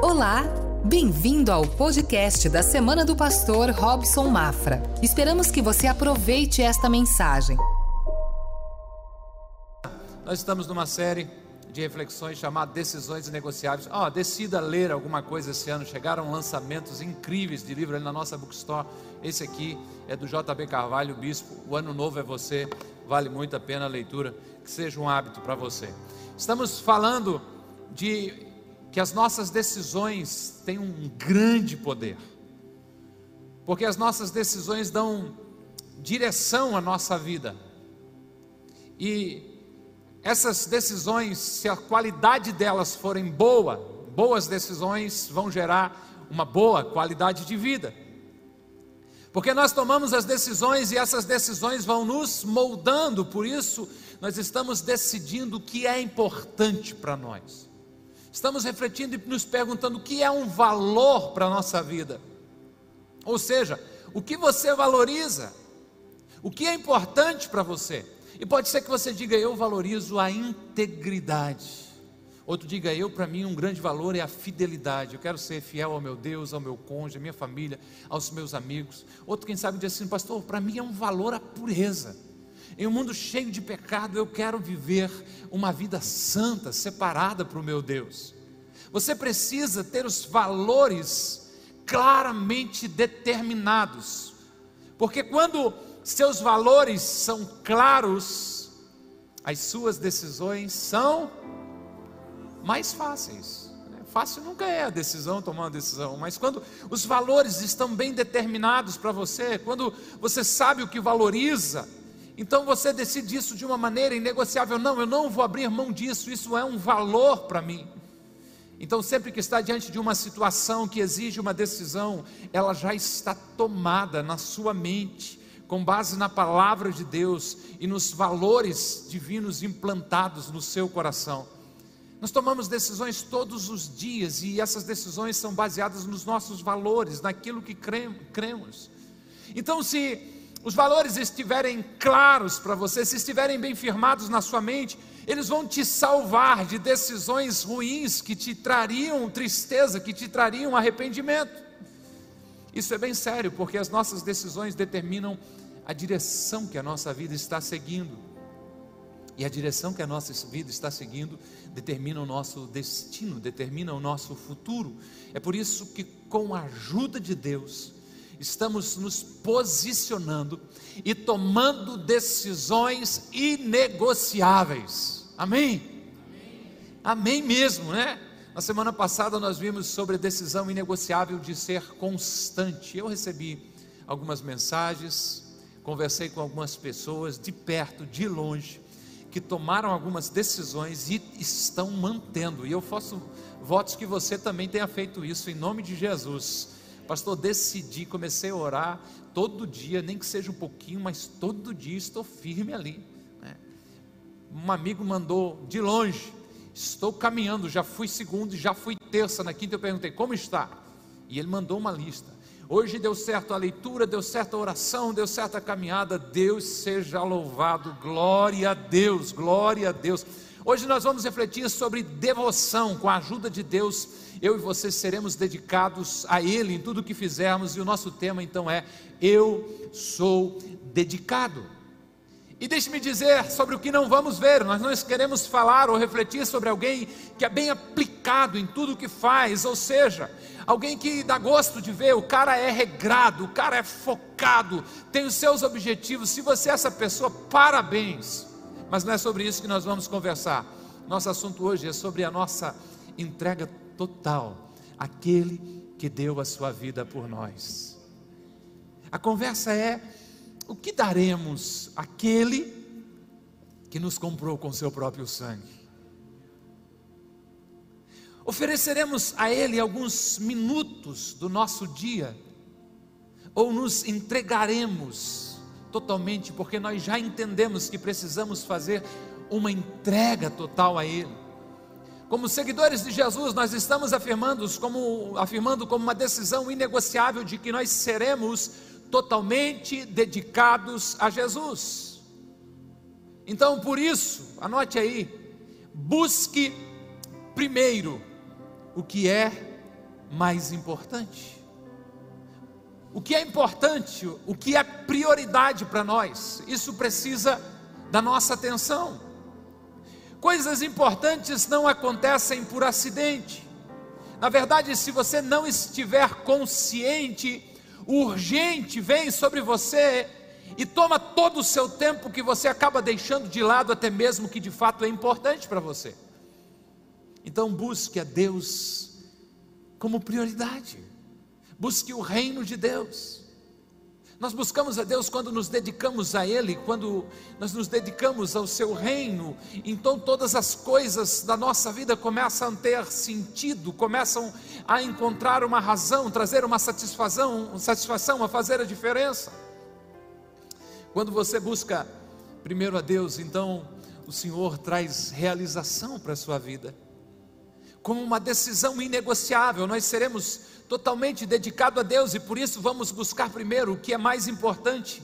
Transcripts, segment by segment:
Olá, bem-vindo ao podcast da Semana do Pastor Robson Mafra. Esperamos que você aproveite esta mensagem. Nós estamos numa série de reflexões chamada Decisões Negociáveis. Ó, oh, decida ler alguma coisa esse ano. Chegaram lançamentos incríveis de livro ali na nossa bookstore. Esse aqui é do JB Carvalho, Bispo. O ano novo é você. Vale muito a pena a leitura. Que seja um hábito para você. Estamos falando de que as nossas decisões têm um grande poder. Porque as nossas decisões dão direção à nossa vida. E essas decisões, se a qualidade delas forem boa, boas decisões vão gerar uma boa qualidade de vida. Porque nós tomamos as decisões e essas decisões vão nos moldando, por isso nós estamos decidindo o que é importante para nós. Estamos refletindo e nos perguntando o que é um valor para a nossa vida. Ou seja, o que você valoriza, o que é importante para você. E pode ser que você diga, eu valorizo a integridade. Outro diga, eu, para mim, um grande valor é a fidelidade. Eu quero ser fiel ao meu Deus, ao meu cônjuge, à minha família, aos meus amigos. Outro, quem sabe, diz assim, pastor, para mim é um valor a pureza. Em um mundo cheio de pecado, eu quero viver uma vida santa, separada para o meu Deus. Você precisa ter os valores claramente determinados, porque quando seus valores são claros, as suas decisões são mais fáceis. Fácil nunca é a decisão, tomar uma decisão, mas quando os valores estão bem determinados para você, quando você sabe o que valoriza, então você decide isso de uma maneira inegociável. Não, eu não vou abrir mão disso, isso é um valor para mim. Então, sempre que está diante de uma situação que exige uma decisão, ela já está tomada na sua mente, com base na palavra de Deus e nos valores divinos implantados no seu coração. Nós tomamos decisões todos os dias e essas decisões são baseadas nos nossos valores, naquilo que cremos. Então, se os valores estiverem claros para você, se estiverem bem firmados na sua mente, eles vão te salvar de decisões ruins que te trariam tristeza, que te trariam arrependimento. Isso é bem sério, porque as nossas decisões determinam a direção que a nossa vida está seguindo. E a direção que a nossa vida está seguindo determina o nosso destino, determina o nosso futuro. É por isso que, com a ajuda de Deus, estamos nos posicionando e tomando decisões inegociáveis. Amém? Amém, Amém mesmo, né? Na semana passada nós vimos sobre decisão inegociável de ser constante. Eu recebi algumas mensagens, conversei com algumas pessoas de perto, de longe, que tomaram algumas decisões e estão mantendo. E eu faço votos que você também tenha feito isso em nome de Jesus Pastor, decidi, comecei a orar todo dia, nem que seja um pouquinho, mas todo dia estou firme ali. Né? Um amigo mandou de longe, estou caminhando, já fui segundo, já fui terça, na quinta eu perguntei, como está? E ele mandou uma lista. Hoje deu certo a leitura, deu certo a oração, deu certo a caminhada. Deus seja louvado, glória a Deus, glória a Deus. Hoje nós vamos refletir sobre devoção, com a ajuda de Deus eu e você seremos dedicados a Ele em tudo o que fizermos, e o nosso tema então é: Eu sou dedicado. E deixe-me dizer sobre o que não vamos ver, nós não queremos falar ou refletir sobre alguém que é bem aplicado em tudo o que faz, ou seja, alguém que dá gosto de ver, o cara é regrado, o cara é focado, tem os seus objetivos. Se você é essa pessoa, parabéns, mas não é sobre isso que nós vamos conversar. Nosso assunto hoje é sobre a nossa entrega total aquele que deu a sua vida por nós. A conversa é: o que daremos àquele que nos comprou com seu próprio sangue? Ofereceremos a Ele alguns minutos do nosso dia, ou nos entregaremos totalmente, porque nós já entendemos que precisamos fazer uma entrega total a Ele. Como seguidores de Jesus, nós estamos afirmando como, afirmando como uma decisão inegociável de que nós seremos totalmente dedicados a Jesus. Então, por isso, anote aí, busque primeiro o que é mais importante. O que é importante, o que é prioridade para nós, isso precisa da nossa atenção. Coisas importantes não acontecem por acidente. Na verdade, se você não estiver consciente, o urgente vem sobre você e toma todo o seu tempo que você acaba deixando de lado, até mesmo que de fato é importante para você. Então, busque a Deus como prioridade, busque o reino de Deus. Nós buscamos a Deus quando nos dedicamos a Ele, quando nós nos dedicamos ao Seu reino, então todas as coisas da nossa vida começam a ter sentido, começam a encontrar uma razão, trazer uma satisfação, satisfação, a fazer a diferença. Quando você busca primeiro a Deus, então o Senhor traz realização para a sua vida, como uma decisão inegociável, nós seremos totalmente dedicado a Deus e por isso vamos buscar primeiro o que é mais importante: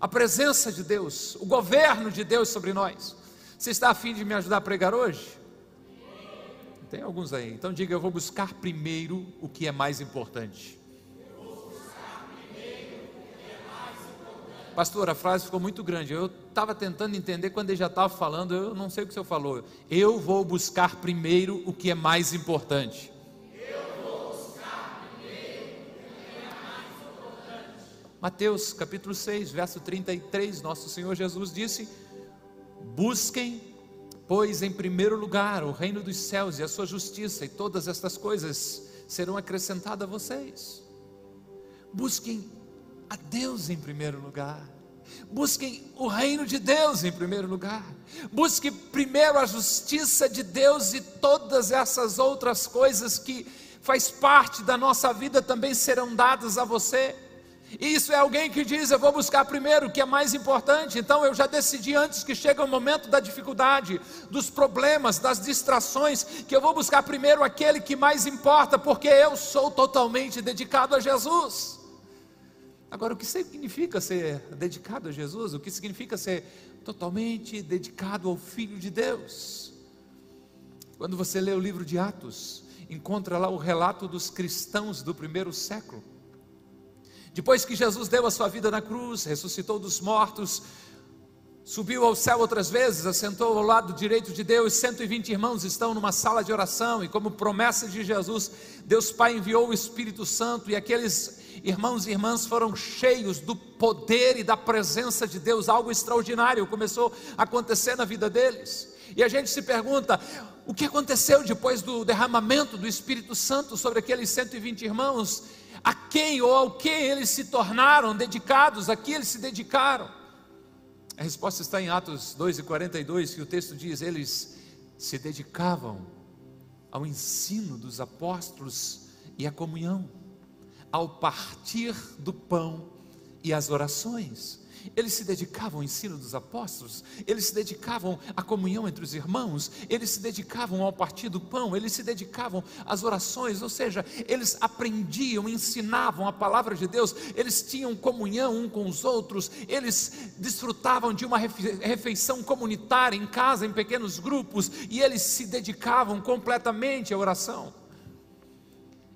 a presença de Deus, o governo de Deus sobre nós. Você está afim de me ajudar a pregar hoje? Tem alguns aí. Então diga: eu vou buscar primeiro o que é mais importante. Pastor, a frase ficou muito grande. Eu estava tentando entender quando ele já estava falando, eu não sei o que o senhor falou. Eu vou buscar primeiro o que é mais importante. Mateus capítulo 6, verso 33, nosso Senhor Jesus disse: Busquem, pois, em primeiro lugar o reino dos céus e a sua justiça, e todas estas coisas serão acrescentadas a vocês. Busquem a Deus em primeiro lugar. Busquem o reino de Deus em primeiro lugar. Busque primeiro a justiça de Deus e todas essas outras coisas que faz parte da nossa vida também serão dadas a você. Isso é alguém que diz: Eu vou buscar primeiro o que é mais importante. Então eu já decidi antes que chega o momento da dificuldade, dos problemas, das distrações, que eu vou buscar primeiro aquele que mais importa, porque eu sou totalmente dedicado a Jesus. Agora, o que significa ser dedicado a Jesus? O que significa ser totalmente dedicado ao Filho de Deus? Quando você lê o livro de Atos, encontra lá o relato dos cristãos do primeiro século depois que Jesus deu a sua vida na cruz, ressuscitou dos mortos, subiu ao céu outras vezes, assentou ao lado direito de Deus, 120 irmãos estão numa sala de oração, e como promessa de Jesus, Deus Pai enviou o Espírito Santo, e aqueles irmãos e irmãs foram cheios do poder e da presença de Deus, algo extraordinário começou a acontecer na vida deles. E a gente se pergunta: o que aconteceu depois do derramamento do Espírito Santo sobre aqueles 120 irmãos? A quem ou ao que eles se tornaram dedicados, a que eles se dedicaram? A resposta está em Atos 2 e 42, que o texto diz: eles se dedicavam ao ensino dos apóstolos e à comunhão, ao partir do pão e às orações. Eles se dedicavam ao ensino dos apóstolos, eles se dedicavam à comunhão entre os irmãos, eles se dedicavam ao partir do pão, eles se dedicavam às orações, ou seja, eles aprendiam, ensinavam a palavra de Deus, eles tinham comunhão um com os outros, eles desfrutavam de uma refeição comunitária em casa, em pequenos grupos, e eles se dedicavam completamente à oração.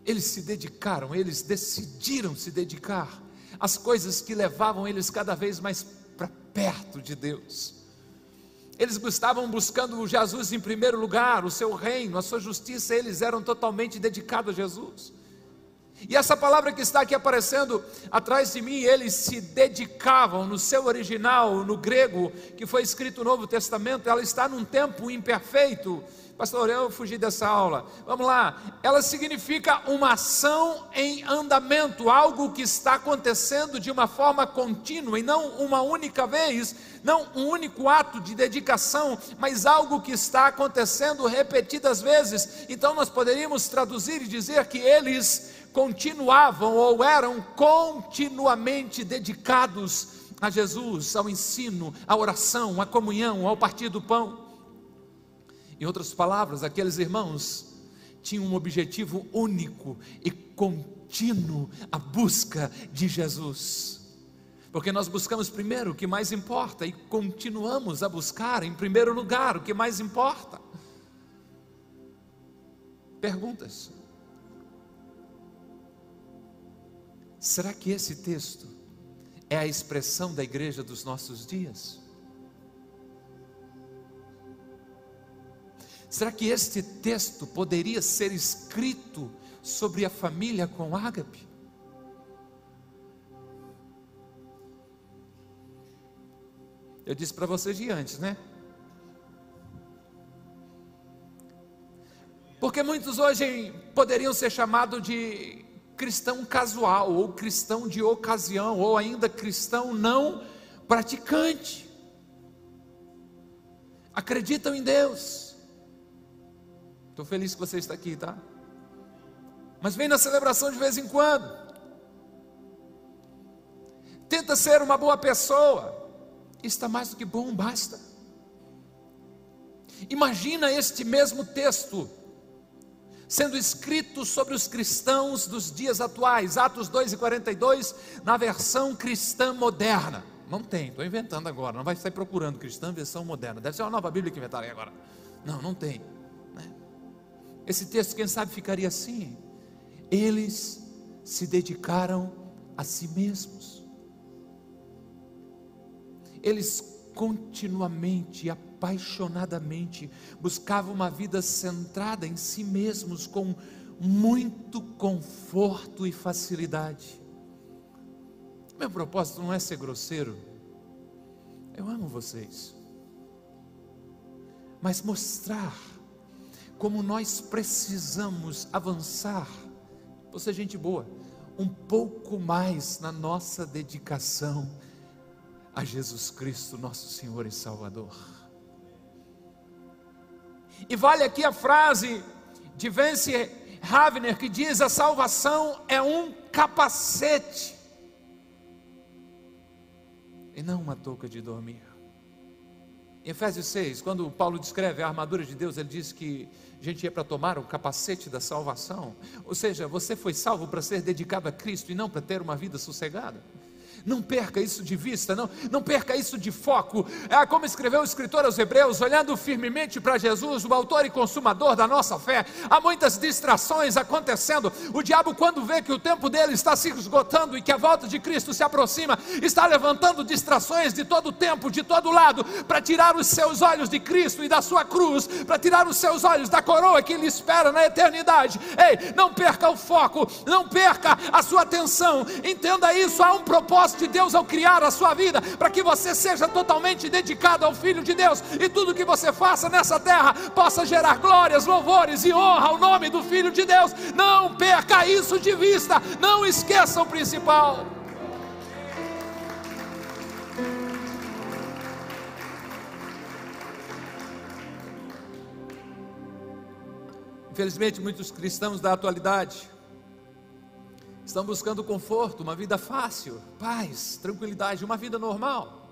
Eles se dedicaram, eles decidiram se dedicar as coisas que levavam eles cada vez mais para perto de Deus. Eles estavam buscando Jesus em primeiro lugar, o seu reino, a sua justiça, eles eram totalmente dedicados a Jesus. E essa palavra que está aqui aparecendo atrás de mim, eles se dedicavam no seu original, no grego, que foi escrito no Novo Testamento, ela está num tempo imperfeito, Pastor, eu fugi dessa aula. Vamos lá. Ela significa uma ação em andamento, algo que está acontecendo de uma forma contínua e não uma única vez, não um único ato de dedicação, mas algo que está acontecendo repetidas vezes. Então nós poderíamos traduzir e dizer que eles continuavam ou eram continuamente dedicados a Jesus, ao ensino, à oração, à comunhão, ao partir do pão. Em outras palavras, aqueles irmãos tinham um objetivo único e contínuo a busca de Jesus. Porque nós buscamos primeiro o que mais importa e continuamos a buscar em primeiro lugar o que mais importa. Perguntas. Será que esse texto é a expressão da igreja dos nossos dias? Será que este texto poderia ser escrito sobre a família com ágape? Eu disse para vocês de antes, né? Porque muitos hoje poderiam ser chamados de cristão casual, ou cristão de ocasião, ou ainda cristão não praticante. Acreditam em Deus, Estou feliz que você está aqui, tá? Mas vem na celebração de vez em quando. Tenta ser uma boa pessoa. Está mais do que bom, basta. Imagina este mesmo texto sendo escrito sobre os cristãos dos dias atuais, Atos 2 e 42, na versão cristã moderna. Não tem, estou inventando agora, não vai sair procurando cristã versão moderna. Deve ser uma nova Bíblia que inventaram agora. Não, não tem. Esse texto, quem sabe, ficaria assim: eles se dedicaram a si mesmos, eles continuamente, apaixonadamente, buscavam uma vida centrada em si mesmos, com muito conforto e facilidade. Meu propósito não é ser grosseiro, eu amo vocês, mas mostrar como nós precisamos avançar, você é gente boa, um pouco mais na nossa dedicação a Jesus Cristo, nosso Senhor e Salvador. E vale aqui a frase de Vance Havner que diz: a salvação é um capacete e não uma touca de dormir. Em Efésios 6, quando Paulo descreve a armadura de Deus, ele diz que a gente ia para tomar o capacete da salvação. Ou seja, você foi salvo para ser dedicado a Cristo e não para ter uma vida sossegada. Não perca isso de vista, não, não perca isso de foco. É como escreveu o escritor aos Hebreus, olhando firmemente para Jesus, o autor e consumador da nossa fé. Há muitas distrações acontecendo. O diabo, quando vê que o tempo dele está se esgotando e que a volta de Cristo se aproxima, está levantando distrações de todo tempo, de todo lado, para tirar os seus olhos de Cristo e da sua cruz, para tirar os seus olhos da coroa que lhe espera na eternidade. Ei, não perca o foco, não perca a sua atenção. Entenda isso, há um propósito propósito de Deus ao criar a sua vida, para que você seja totalmente dedicado ao Filho de Deus e tudo que você faça nessa terra possa gerar glórias, louvores e honra ao nome do Filho de Deus. Não perca isso de vista, não esqueça o principal. Infelizmente, muitos cristãos da atualidade estão buscando conforto, uma vida fácil, paz, tranquilidade, uma vida normal.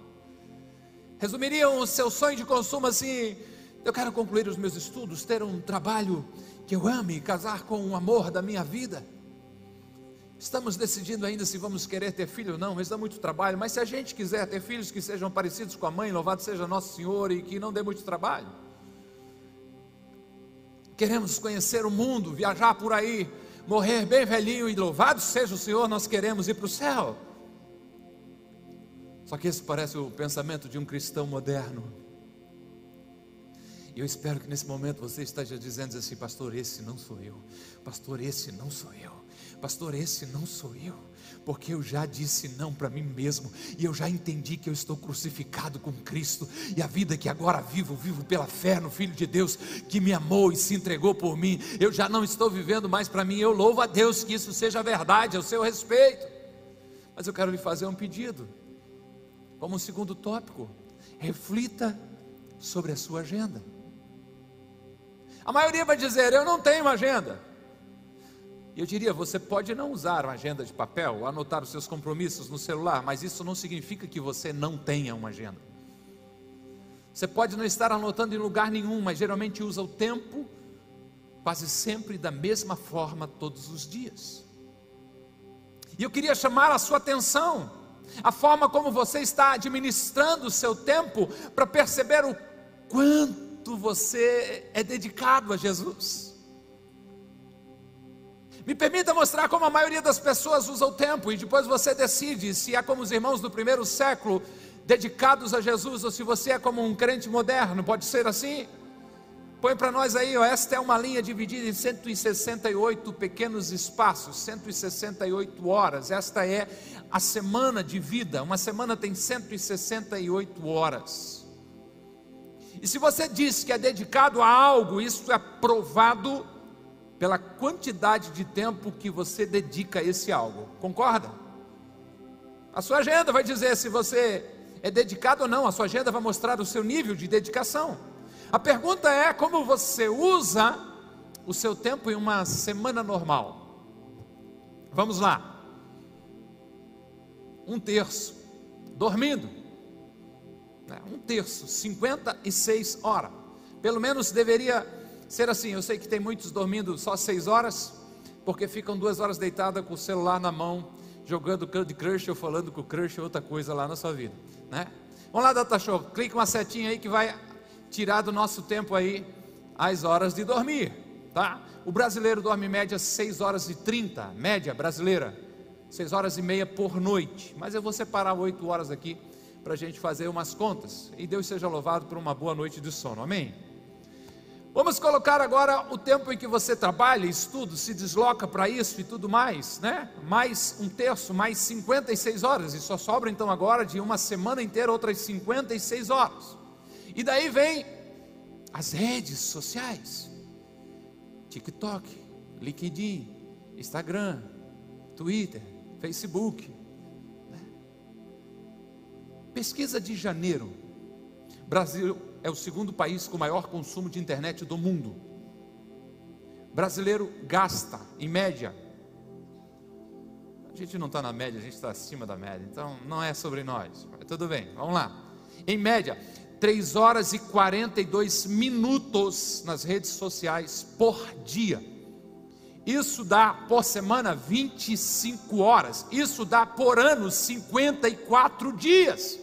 Resumiriam o seu sonho de consumo assim: eu quero concluir os meus estudos, ter um trabalho que eu ame, casar com o amor da minha vida. Estamos decidindo ainda se vamos querer ter filho ou não, mas dá muito trabalho. Mas se a gente quiser ter filhos que sejam parecidos com a mãe, louvado seja Nosso Senhor e que não dê muito trabalho. Queremos conhecer o mundo, viajar por aí, morrer bem velhinho e louvado seja o Senhor, nós queremos ir para o céu. Só que esse parece o pensamento de um cristão moderno. E eu espero que nesse momento você esteja dizendo assim, pastor, esse não sou eu. Pastor, esse não sou eu. Pastor, esse não sou eu porque eu já disse não para mim mesmo, e eu já entendi que eu estou crucificado com Cristo, e a vida que agora vivo, vivo pela fé no Filho de Deus, que me amou e se entregou por mim. Eu já não estou vivendo mais para mim, eu louvo a Deus que isso seja verdade ao seu respeito. Mas eu quero lhe fazer um pedido, como um segundo tópico, reflita sobre a sua agenda. A maioria vai dizer: Eu não tenho agenda. Eu diria, você pode não usar uma agenda de papel, anotar os seus compromissos no celular, mas isso não significa que você não tenha uma agenda. Você pode não estar anotando em lugar nenhum, mas geralmente usa o tempo quase sempre da mesma forma todos os dias. E eu queria chamar a sua atenção, a forma como você está administrando o seu tempo para perceber o quanto você é dedicado a Jesus. Me permita mostrar como a maioria das pessoas usa o tempo e depois você decide se é como os irmãos do primeiro século dedicados a Jesus ou se você é como um crente moderno. Pode ser assim? Põe para nós aí, ó, esta é uma linha dividida em 168 pequenos espaços, 168 horas. Esta é a semana de vida. Uma semana tem 168 horas. E se você diz que é dedicado a algo, isso é provado pela quantidade de tempo que você dedica a esse algo. Concorda? A sua agenda vai dizer se você é dedicado ou não, a sua agenda vai mostrar o seu nível de dedicação. A pergunta é como você usa o seu tempo em uma semana normal. Vamos lá. Um terço, dormindo. É, um terço, 56 horas. Pelo menos deveria ser assim. Eu sei que tem muitos dormindo só seis horas, porque ficam duas horas deitada com o celular na mão, jogando Candy Crush ou falando com o Crush ou outra coisa lá na sua vida, né? Vamos lá, Data Show, clica uma setinha aí que vai tirar do nosso tempo aí as horas de dormir, tá? O brasileiro dorme média 6 horas e 30, média brasileira, 6 horas e meia por noite, mas eu vou separar 8 horas aqui para a gente fazer umas contas, e Deus seja louvado por uma boa noite de sono, amém? Vamos colocar agora o tempo em que você trabalha, estuda, se desloca para isso e tudo mais, né? Mais um terço, mais 56 horas, e só sobra então agora de uma semana inteira outras 56 horas. E daí vem as redes sociais: TikTok, LinkedIn, Instagram, Twitter, Facebook. Né? Pesquisa de janeiro: Brasil é o segundo país com maior consumo de internet do mundo. Brasileiro gasta, em média, a gente não está na média, a gente está acima da média, então não é sobre nós. Mas tudo bem, vamos lá. Em média, 3 horas e 42 minutos nas redes sociais por dia. Isso dá por semana 25 horas. Isso dá por ano 54 dias.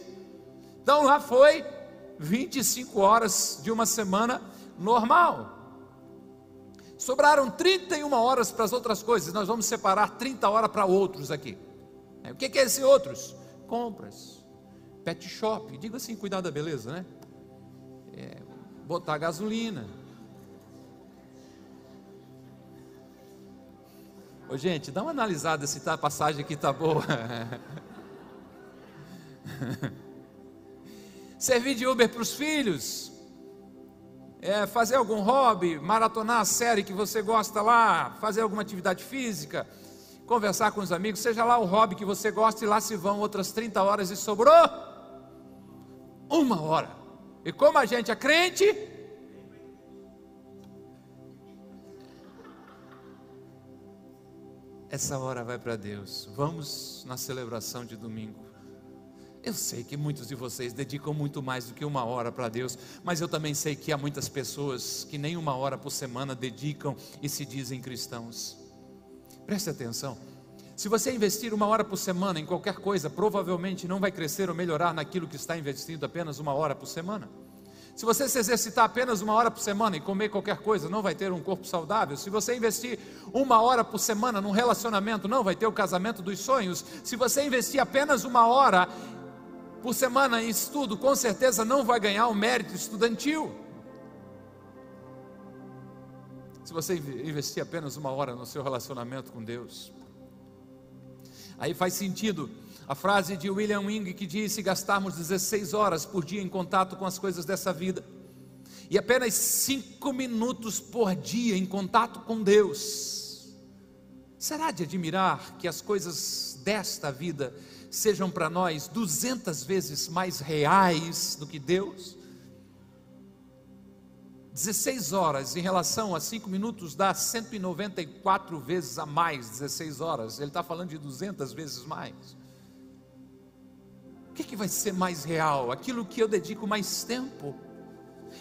Então lá foi 25 horas de uma semana normal. Sobraram 31 horas para as outras coisas. Nós vamos separar 30 horas para outros aqui. O que é esse outros? Compras pet shop, diga assim, cuidar da beleza, né? É, botar gasolina. Ô gente, dá uma analisada se tá, a passagem aqui tá boa. Servir de Uber para os filhos. É, fazer algum hobby, maratonar a série que você gosta lá, fazer alguma atividade física, conversar com os amigos, seja lá o hobby que você gosta, e lá se vão outras 30 horas e sobrou uma hora. E como a gente é crente, essa hora vai para Deus. Vamos na celebração de domingo. Eu sei que muitos de vocês dedicam muito mais do que uma hora para Deus, mas eu também sei que há muitas pessoas que nem uma hora por semana dedicam e se dizem cristãos. Preste atenção. Se você investir uma hora por semana em qualquer coisa, provavelmente não vai crescer ou melhorar naquilo que está investindo apenas uma hora por semana. Se você se exercitar apenas uma hora por semana e comer qualquer coisa, não vai ter um corpo saudável. Se você investir uma hora por semana num relacionamento, não vai ter o casamento dos sonhos. Se você investir apenas uma hora por semana em estudo, com certeza não vai ganhar o mérito estudantil. Se você investir apenas uma hora no seu relacionamento com Deus, Aí faz sentido a frase de William Wing que diz: se gastarmos 16 horas por dia em contato com as coisas dessa vida, e apenas 5 minutos por dia em contato com Deus, será de admirar que as coisas desta vida sejam para nós 200 vezes mais reais do que Deus? 16 horas em relação a 5 minutos dá 194 vezes a mais 16 horas. Ele está falando de 200 vezes mais. O que, que vai ser mais real? Aquilo que eu dedico mais tempo.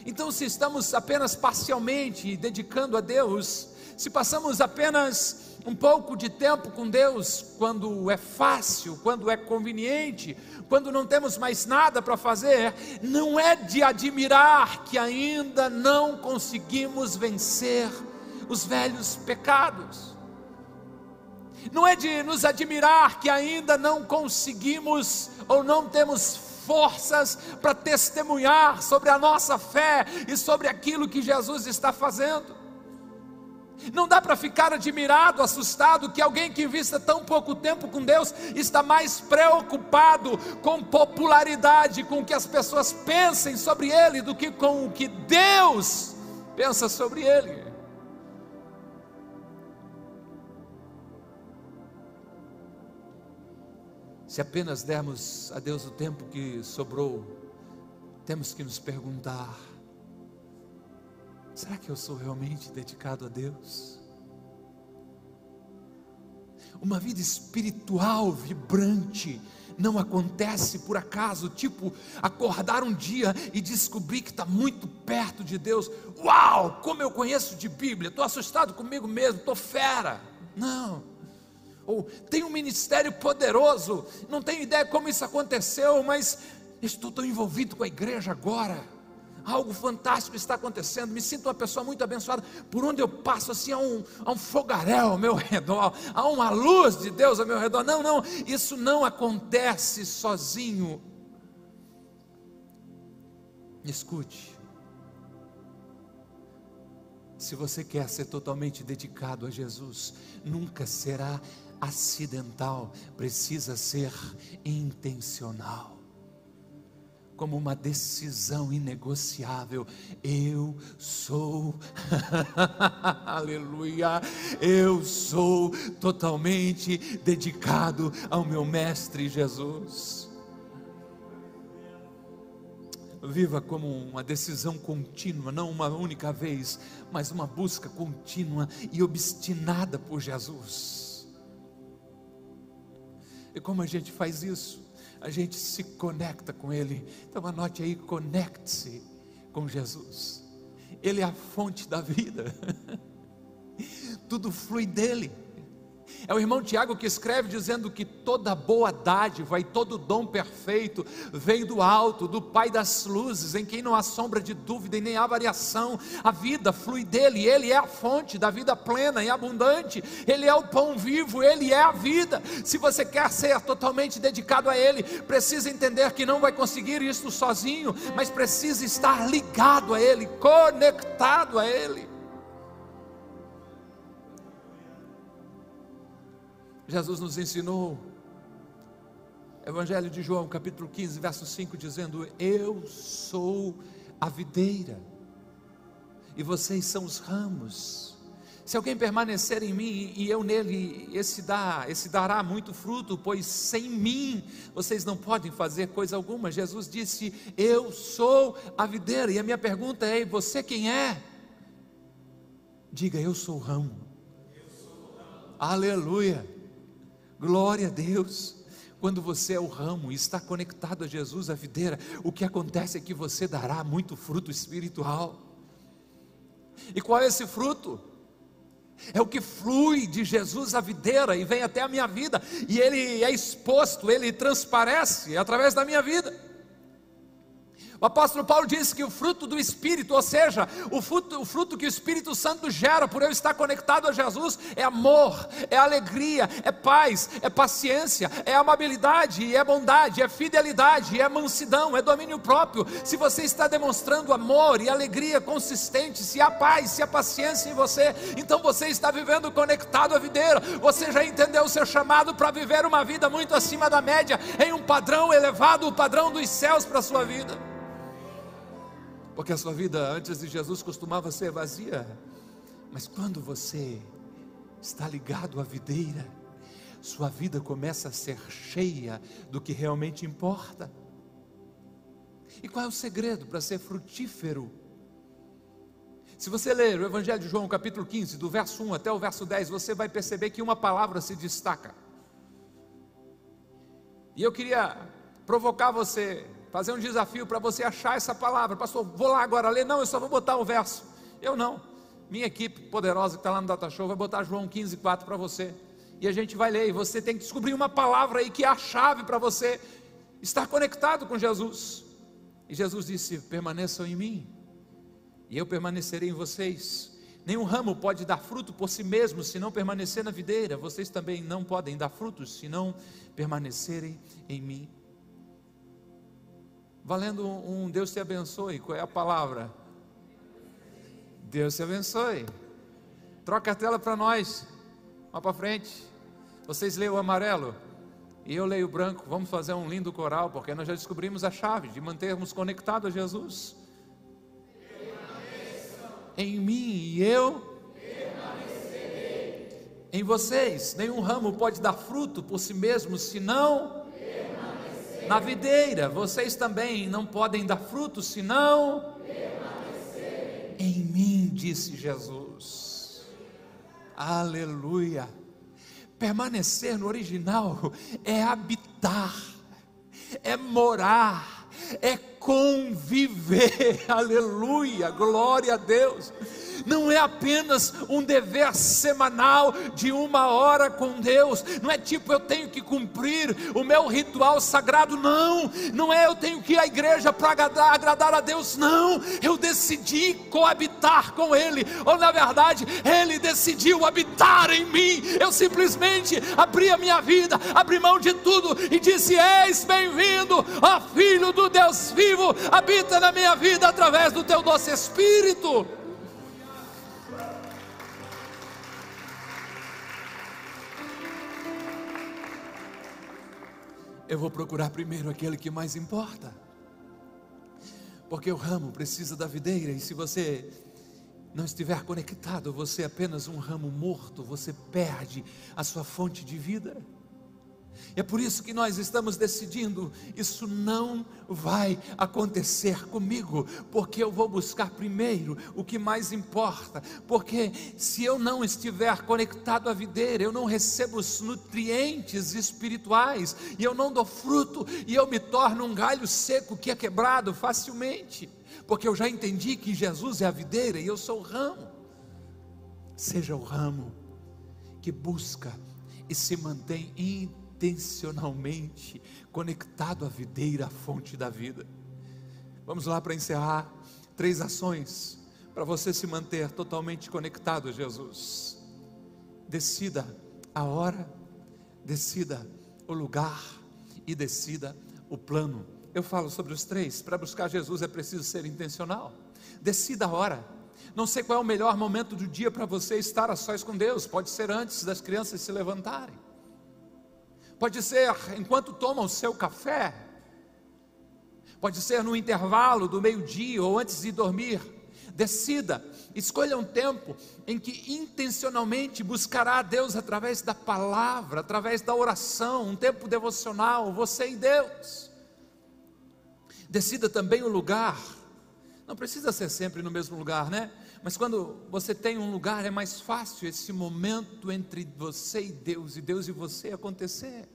Então, se estamos apenas parcialmente dedicando a Deus, se passamos apenas um pouco de tempo com Deus quando é fácil, quando é conveniente, quando não temos mais nada para fazer, não é de admirar que ainda não conseguimos vencer os velhos pecados. Não é de nos admirar que ainda não conseguimos ou não temos forças para testemunhar sobre a nossa fé e sobre aquilo que Jesus está fazendo. Não dá para ficar admirado, assustado que alguém que invista tão pouco tempo com Deus está mais preocupado com popularidade, com o que as pessoas pensem sobre ele, do que com o que Deus pensa sobre ele. Se apenas dermos a Deus o tempo que sobrou, temos que nos perguntar: será que eu sou realmente dedicado a Deus? Uma vida espiritual vibrante não acontece por acaso, tipo acordar um dia e descobrir que está muito perto de Deus. Uau, como eu conheço de Bíblia, estou assustado comigo mesmo, estou fera. Não ou tem um ministério poderoso, não tenho ideia como isso aconteceu, mas estou tão envolvido com a igreja agora. Algo fantástico está acontecendo, me sinto uma pessoa muito abençoada. Por onde eu passo, assim, há um, há um fogaréu ao meu redor, há uma luz de Deus ao meu redor. Não, não, isso não acontece sozinho. Escute, se você quer ser totalmente dedicado a Jesus, nunca será acidental, precisa ser intencional. Como uma decisão inegociável, eu sou, aleluia, eu sou totalmente dedicado ao meu Mestre Jesus. Viva como uma decisão contínua, não uma única vez, mas uma busca contínua e obstinada por Jesus. E como a gente faz isso? A gente se conecta com Ele. Então anote aí, conecte-se com Jesus. Ele é a fonte da vida. Tudo flui dele. É o irmão Tiago que escreve dizendo que toda boa dádiva e todo dom perfeito vem do alto, do Pai das luzes, em quem não há sombra de dúvida e nem há variação. A vida flui dele, ele é a fonte da vida plena e abundante. Ele é o pão vivo, ele é a vida. Se você quer ser totalmente dedicado a ele, precisa entender que não vai conseguir isso sozinho, mas precisa estar ligado a ele, conectado a ele. Jesus nos ensinou. Evangelho de João, capítulo 15, verso 5, dizendo: Eu sou a videira, e vocês são os ramos. Se alguém permanecer em mim e eu nele, esse dá, esse dará muito fruto, pois sem mim vocês não podem fazer coisa alguma. Jesus disse: Eu sou a videira. E a minha pergunta é: você quem é? Diga, eu sou o ramo. Eu sou o ramo. Aleluia. Glória a Deus. Quando você é o ramo e está conectado a Jesus, a videira, o que acontece é que você dará muito fruto espiritual. E qual é esse fruto? É o que flui de Jesus a videira e vem até a minha vida, e ele é exposto, ele transparece através da minha vida. O apóstolo Paulo disse que o fruto do Espírito, ou seja, o fruto, o fruto que o Espírito Santo gera por eu estar conectado a Jesus, é amor, é alegria, é paz, é paciência, é amabilidade, é bondade, é fidelidade, é mansidão, é domínio próprio. Se você está demonstrando amor e alegria consistente, se há paz, se há paciência em você, então você está vivendo conectado à videira. Você já entendeu o seu chamado para viver uma vida muito acima da média, em um padrão elevado, o padrão dos céus para a sua vida porque a sua vida antes de Jesus costumava ser vazia, mas quando você está ligado à videira, sua vida começa a ser cheia do que realmente importa. E qual é o segredo para ser frutífero? Se você ler o Evangelho de João, capítulo 15, do verso 1 até o verso 10, você vai perceber que uma palavra se destaca. E eu queria provocar você fazer um desafio para você achar essa palavra. Pastor, vou lá agora ler. Não, eu só vou botar o verso. Eu não. Minha equipe poderosa que está lá no Data Show vai botar João 15, 4 para você. E a gente vai ler. E você tem que descobrir uma palavra aí que é a chave para você estar conectado com Jesus. E Jesus disse: permaneçam em mim, e eu permanecerei em vocês. Nenhum ramo pode dar fruto por si mesmo se não permanecer na videira. Vocês também não podem dar frutos se não permanecerem em mim. Valendo um Deus te abençoe. Qual é a palavra? Deus te abençoe. Troca a tela para nós. Vá para frente. Vocês leem o amarelo e eu leio o branco. Vamos fazer um lindo coral, porque nós já descobrimos a chave de mantermos conectados a Jesus. Em mim e eu em vocês. Nenhum ramo pode dar fruto por si mesmo, senão na videira. Vocês também não podem dar fruto, senão em mim, disse Jesus. Aleluia. Permanecer no original é habitar, é morar, é conviver. Aleluia, glória a Deus. Não é apenas um dever semanal de uma hora com Deus, não é tipo eu tenho que cumprir o meu ritual sagrado, não, não é eu tenho que ir à igreja para agradar, agradar a Deus, não, eu decidi coabitar com Ele, ou na verdade, Ele decidiu habitar em mim, eu simplesmente abri a minha vida, abri mão de tudo e disse: Eis bem-vindo, ó Filho do Deus vivo, habita na minha vida através do teu doce Espírito. eu vou procurar primeiro aquele que mais importa. Porque o ramo precisa da videira, e se você não estiver conectado, você é apenas um ramo morto, você perde a sua fonte de vida. É por isso que nós estamos decidindo: isso não vai acontecer comigo, porque eu vou buscar primeiro o que mais importa. Porque se eu não estiver conectado à videira, eu não recebo os nutrientes espirituais, e eu não dou fruto, e eu me torno um galho seco que é quebrado facilmente, porque eu já entendi que Jesus é a videira e eu sou o ramo. Seja o ramo que busca e se mantém intacto intencionalmente conectado à videira, à fonte da vida. Vamos lá para encerrar. Três ações para você se manter totalmente conectado a Jesus. Decida a hora, decida o lugar e decida o plano. Eu falo sobre os três. Para buscar Jesus é preciso ser intencional. Decida a hora. Não sei qual é o melhor momento do dia para você estar a sós com Deus. Pode ser antes das crianças se levantarem pode ser enquanto toma o seu café, pode ser no intervalo do meio-dia ou antes de dormir. Decida, escolha um tempo em que intencionalmente buscará a Deus através da palavra, através da oração, um tempo devocional, você e Deus. Decida também o lugar, não precisa ser sempre no mesmo lugar, né? Mas quando você tem um lugar, é mais fácil esse momento entre você e Deus, e Deus e você acontecer.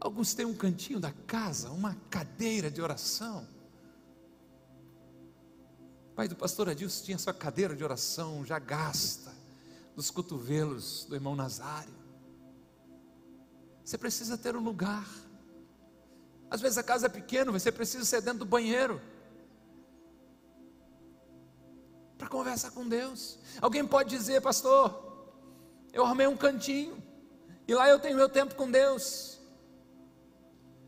Alguns têm um cantinho da casa, uma cadeira de oração. O pai do pastor Adilson tinha sua cadeira de oração já gasta, dos cotovelos do irmão Nazário. Você precisa ter um lugar. Às vezes a casa é pequena, você precisa ser dentro do banheiro. Para conversar com Deus. Alguém pode dizer, pastor, eu arrumei um cantinho, e lá eu tenho meu tempo com Deus.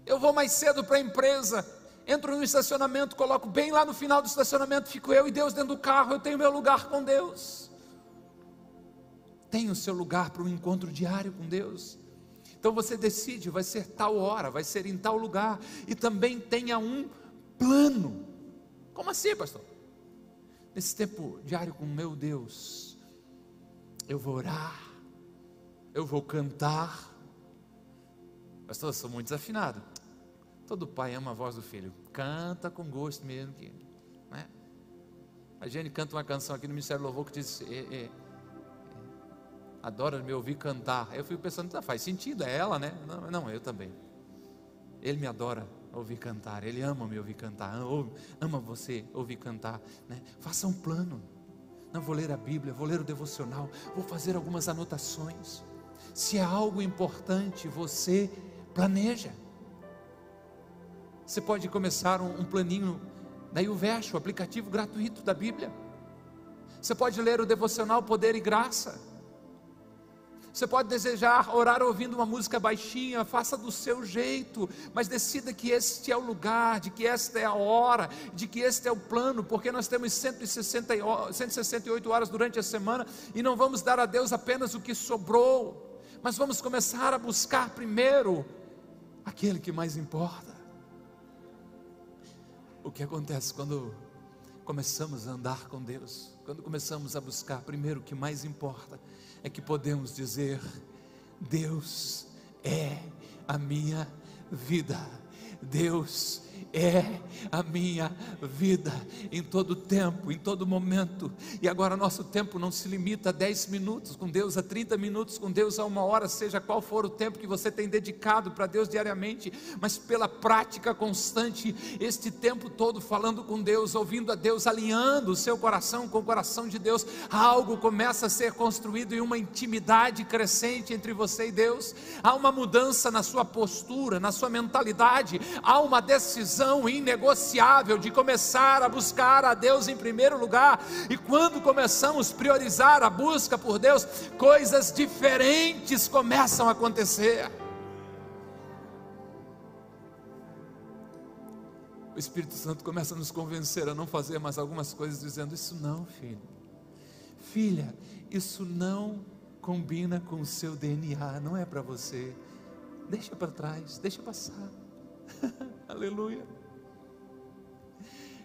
Eu vou mais cedo para a empresa, entro no estacionamento, coloco bem lá no final do estacionamento, fico eu e Deus dentro do carro, eu tenho meu lugar com Deus. Tenha o seu lugar para um encontro diário com Deus. Então você decide, vai ser tal hora, vai ser em tal lugar, e também tenha um plano. Como assim, pastor? Nesse tempo diário com meu Deus, eu vou orar, eu vou cantar. Pastor, eu sou muito desafinado. Todo pai ama a voz do filho. Canta com gosto mesmo. Que, né? A gente canta uma canção aqui no Ministério Louvor que diz: é, é, é, Adora me ouvir cantar. Eu fico pensando, tá, faz sentido, é ela, né? Não, não, eu também. Ele me adora ouvir cantar, Ele ama me ouvir cantar, ama você ouvir cantar. Né? Faça um plano. Não vou ler a Bíblia, vou ler o devocional, vou fazer algumas anotações. Se é algo importante, você planeja. Você pode começar um, um planinho, daí o verso, o aplicativo gratuito da Bíblia. Você pode ler o devocional Poder e Graça. Você pode desejar orar ouvindo uma música baixinha, faça do seu jeito, mas decida que este é o lugar, de que esta é a hora, de que este é o plano, porque nós temos 160, 168 horas durante a semana e não vamos dar a Deus apenas o que sobrou, mas vamos começar a buscar primeiro aquele que mais importa. O que acontece quando começamos a andar com Deus, quando começamos a buscar primeiro o que mais importa? É que podemos dizer: Deus é a minha vida. Deus é a minha vida em todo tempo, em todo momento. E agora nosso tempo não se limita a 10 minutos com Deus, a 30 minutos com Deus, a uma hora, seja qual for o tempo que você tem dedicado para Deus diariamente, mas pela prática constante, este tempo todo falando com Deus, ouvindo a Deus, alinhando o seu coração com o coração de Deus, algo começa a ser construído em uma intimidade crescente entre você e Deus. Há uma mudança na sua postura, na sua mentalidade, há uma decisão decisão inegociável de começar a buscar a Deus em primeiro lugar. E quando começamos a priorizar a busca por Deus, coisas diferentes começam a acontecer. O Espírito Santo começa a nos convencer a não fazer mais algumas coisas, dizendo: Isso não, filho, filha, isso não combina com o seu DNA, não é para você. Deixa para trás, deixa passar. Aleluia.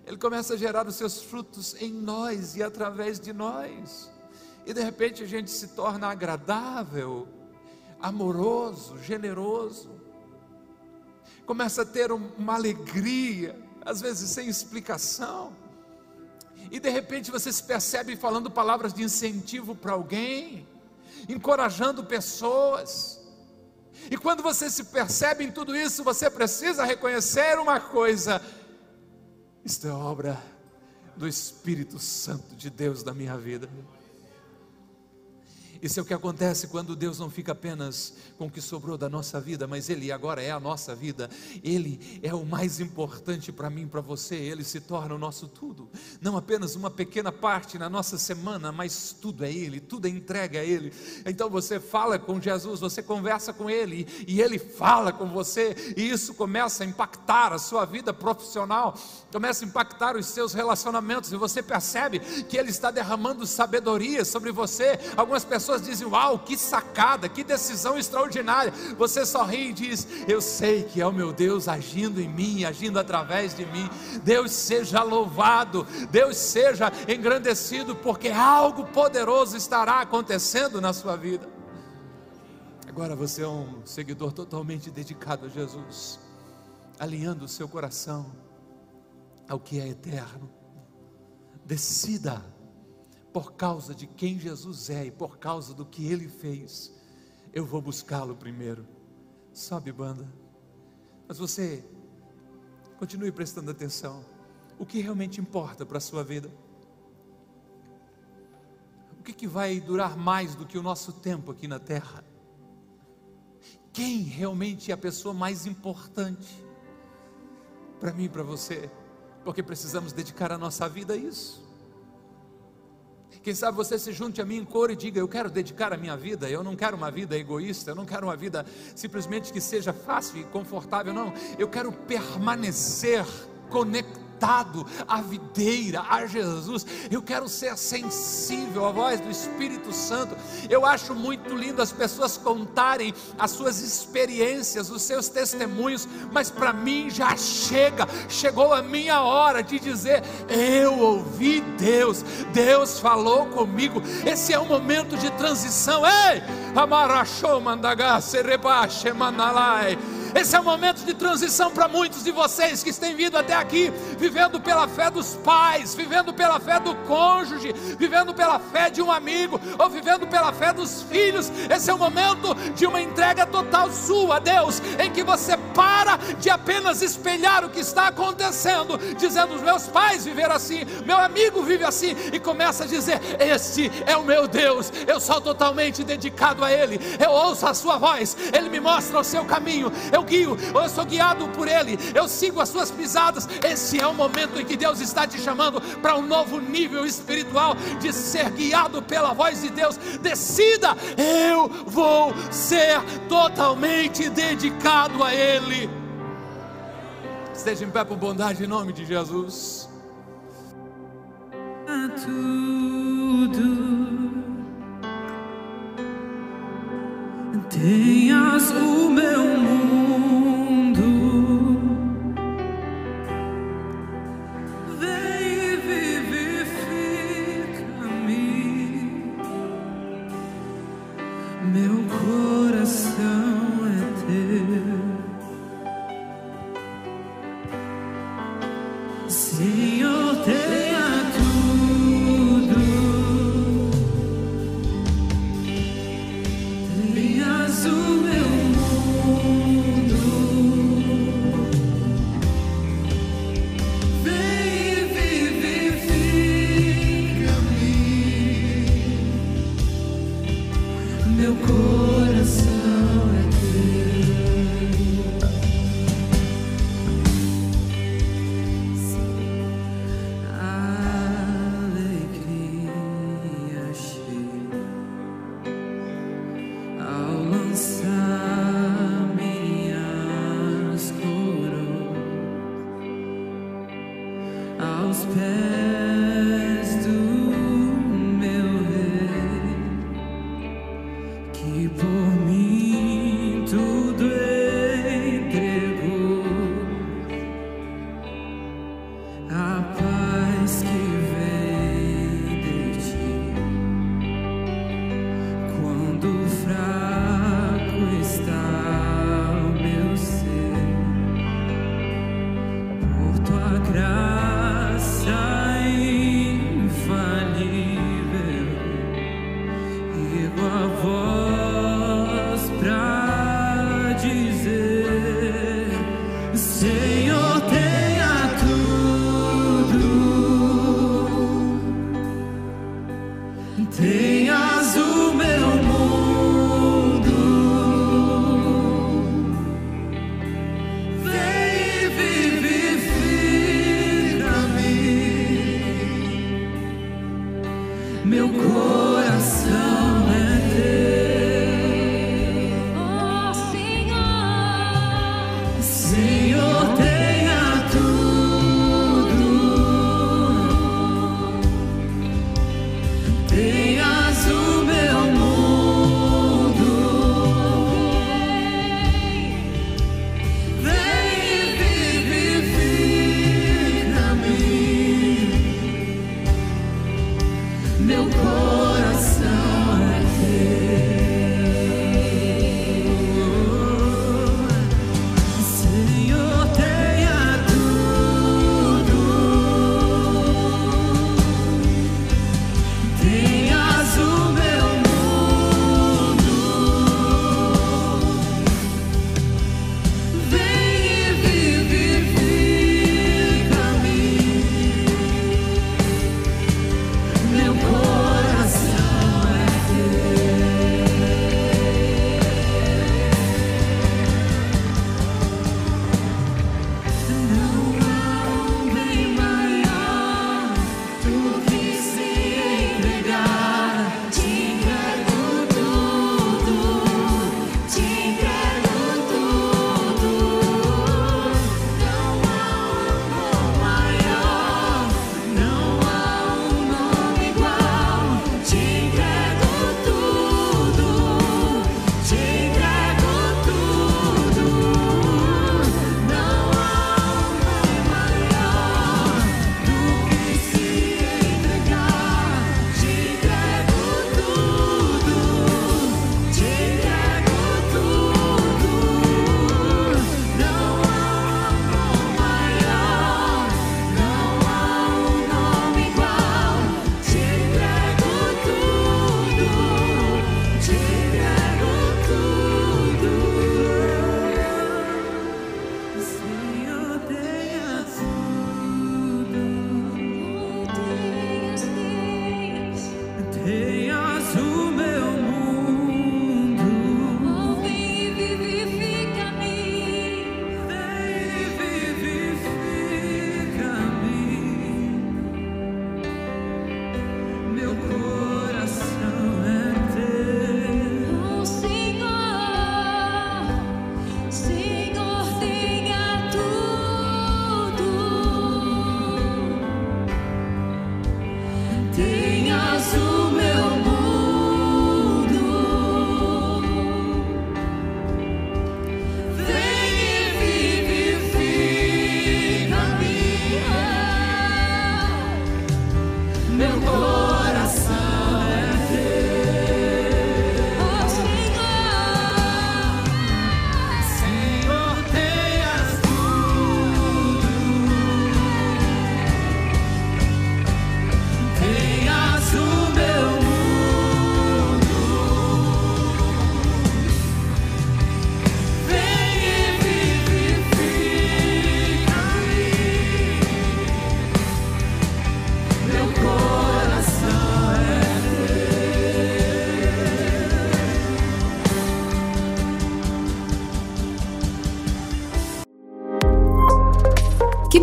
Ele começa a gerar os seus frutos em nós e através de nós. E de repente a gente se torna agradável, amoroso, generoso. Começa a ter uma alegria, às vezes sem explicação. E de repente você se percebe falando palavras de incentivo para alguém, encorajando pessoas e quando você se percebe em tudo isso, você precisa reconhecer uma coisa: isto é obra do Espírito Santo de Deus na minha vida. Isso é o que acontece quando Deus não fica apenas com o que sobrou da nossa vida, mas Ele agora é a nossa vida. Ele é o mais importante para mim, para você. Ele se torna o nosso tudo. Não apenas uma pequena parte na nossa semana, mas tudo é Ele, tudo é entregue a Ele. Então você fala com Jesus, você conversa com Ele e Ele fala com você, e isso começa a impactar a sua vida profissional, começa a impactar os seus relacionamentos, e você percebe que Ele está derramando sabedoria sobre você. Algumas pessoas pessoas dizem: Uau, que sacada, que decisão extraordinária. Você sorri e diz: Eu sei que é o meu Deus agindo em mim, agindo através de mim. Deus seja louvado, Deus seja engrandecido, porque algo poderoso estará acontecendo na sua vida. Agora você é um seguidor totalmente dedicado a Jesus, alinhando o seu coração ao que é eterno. Decida por causa de quem Jesus é e por causa do que ele fez, eu vou buscá-lo primeiro. Sobe, banda. Mas você continue prestando atenção. O que realmente importa para a sua vida? O que, que vai durar mais do que o nosso tempo aqui na terra? Quem realmente é a pessoa mais importante para mim e para você? Porque precisamos dedicar a nossa vida a isso. Quem sabe você se junte a mim em cor e diga: Eu quero dedicar a minha vida, eu não quero uma vida egoísta, eu não quero uma vida simplesmente que seja fácil e confortável, não. Eu quero permanecer conectado conectado à videira, a Jesus. Eu quero ser sensível à voz do Espírito Santo. Eu acho muito lindo as pessoas contarem as suas experiências, os seus testemunhos, mas para mim já chega, chegou a minha hora de dizer: Eu ouvi Deus, Deus falou comigo. Esse é um momento de transição. Ei, amarachou mandaga, serebache manalai. Esse é o momento de transição para muitos de vocês que têm vindo até aqui, vivendo pela fé dos pais, vivendo pela fé do cônjuge, vivendo pela fé de um amigo, ou vivendo pela fé dos filhos. Esse é o momento de uma entrega total sua a Deus, em que você para de apenas espelhar o que está acontecendo, dizendo: os meus pais viveram assim, meu amigo vive assim, e começa a dizer: Este é o meu Deus, eu sou totalmente dedicado a Ele, eu ouço a Sua voz, Ele me mostra o seu caminho. Eu eu guio, eu sou guiado por Ele, eu sigo as suas pisadas. Esse é o momento em que Deus está te chamando para um novo nível espiritual de ser guiado pela voz de Deus. Decida, eu vou ser totalmente dedicado a Ele. Esteja em pé por bondade em nome de Jesus. tudo tenhas o meu mundo.